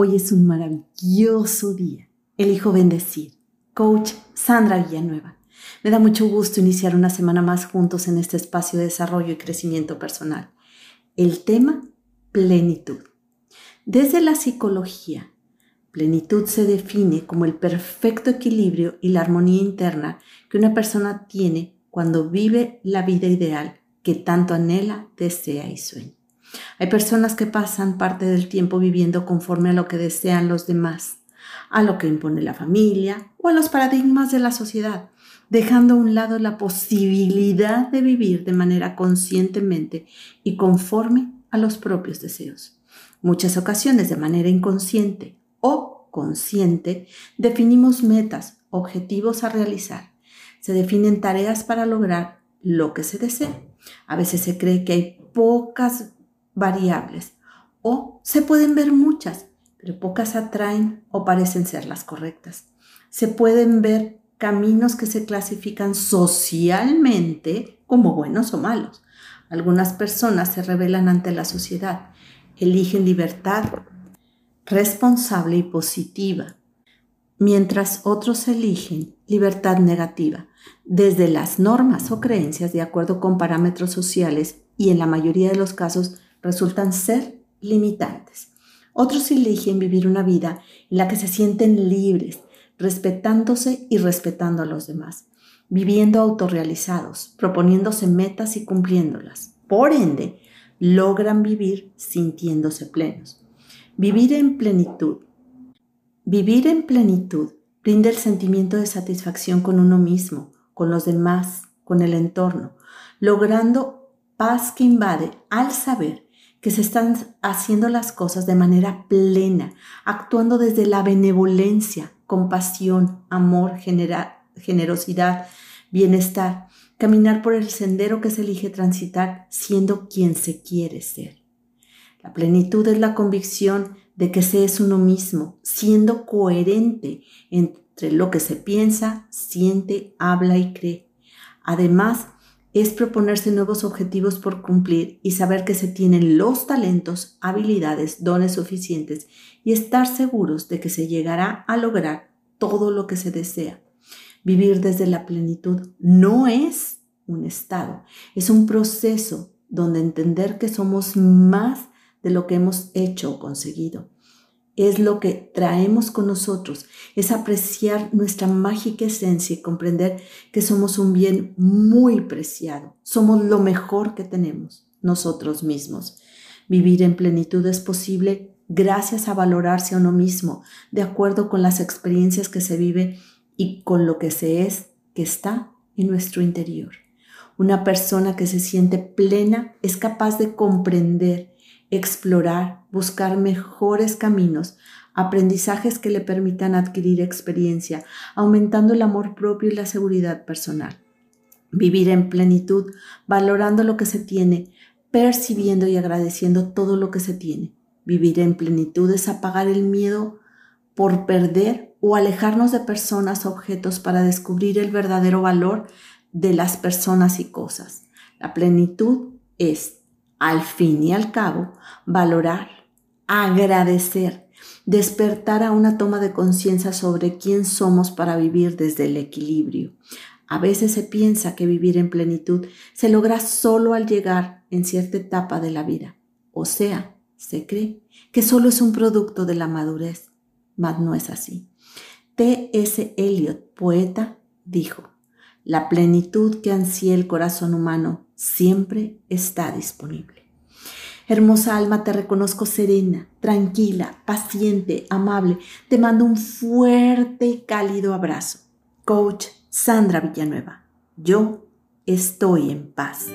Hoy es un maravilloso día. Elijo bendecir. Coach Sandra Villanueva. Me da mucho gusto iniciar una semana más juntos en este espacio de desarrollo y crecimiento personal. El tema, plenitud. Desde la psicología, plenitud se define como el perfecto equilibrio y la armonía interna que una persona tiene cuando vive la vida ideal que tanto anhela, desea y sueña. Hay personas que pasan parte del tiempo viviendo conforme a lo que desean los demás, a lo que impone la familia o a los paradigmas de la sociedad, dejando a un lado la posibilidad de vivir de manera conscientemente y conforme a los propios deseos. Muchas ocasiones de manera inconsciente o consciente definimos metas, objetivos a realizar. Se definen tareas para lograr lo que se desea. A veces se cree que hay pocas variables o se pueden ver muchas, pero pocas atraen o parecen ser las correctas. Se pueden ver caminos que se clasifican socialmente como buenos o malos. Algunas personas se rebelan ante la sociedad, eligen libertad responsable y positiva, mientras otros eligen libertad negativa, desde las normas o creencias de acuerdo con parámetros sociales y en la mayoría de los casos resultan ser limitantes. Otros eligen vivir una vida en la que se sienten libres, respetándose y respetando a los demás, viviendo autorrealizados, proponiéndose metas y cumpliéndolas. Por ende, logran vivir sintiéndose plenos. Vivir en plenitud. Vivir en plenitud brinda el sentimiento de satisfacción con uno mismo, con los demás, con el entorno, logrando paz que invade al saber que se están haciendo las cosas de manera plena, actuando desde la benevolencia, compasión, amor, generosidad, bienestar, caminar por el sendero que se elige transitar siendo quien se quiere ser. La plenitud es la convicción de que se es uno mismo, siendo coherente entre lo que se piensa, siente, habla y cree. Además, es proponerse nuevos objetivos por cumplir y saber que se tienen los talentos, habilidades, dones suficientes y estar seguros de que se llegará a lograr todo lo que se desea. Vivir desde la plenitud no es un estado, es un proceso donde entender que somos más de lo que hemos hecho o conseguido es lo que traemos con nosotros, es apreciar nuestra mágica esencia y comprender que somos un bien muy preciado, somos lo mejor que tenemos nosotros mismos. Vivir en plenitud es posible gracias a valorarse a uno mismo, de acuerdo con las experiencias que se vive y con lo que se es, que está en nuestro interior. Una persona que se siente plena es capaz de comprender explorar, buscar mejores caminos, aprendizajes que le permitan adquirir experiencia, aumentando el amor propio y la seguridad personal. Vivir en plenitud, valorando lo que se tiene, percibiendo y agradeciendo todo lo que se tiene. Vivir en plenitud es apagar el miedo por perder o alejarnos de personas o objetos para descubrir el verdadero valor de las personas y cosas. La plenitud es al fin y al cabo, valorar, agradecer, despertar a una toma de conciencia sobre quién somos para vivir desde el equilibrio. A veces se piensa que vivir en plenitud se logra solo al llegar en cierta etapa de la vida. O sea, se cree que solo es un producto de la madurez, mas no es así. T.S. Eliot, poeta, dijo, la plenitud que ansía el corazón humano siempre está disponible. Hermosa alma, te reconozco serena, tranquila, paciente, amable. Te mando un fuerte y cálido abrazo. Coach Sandra Villanueva. Yo estoy en paz.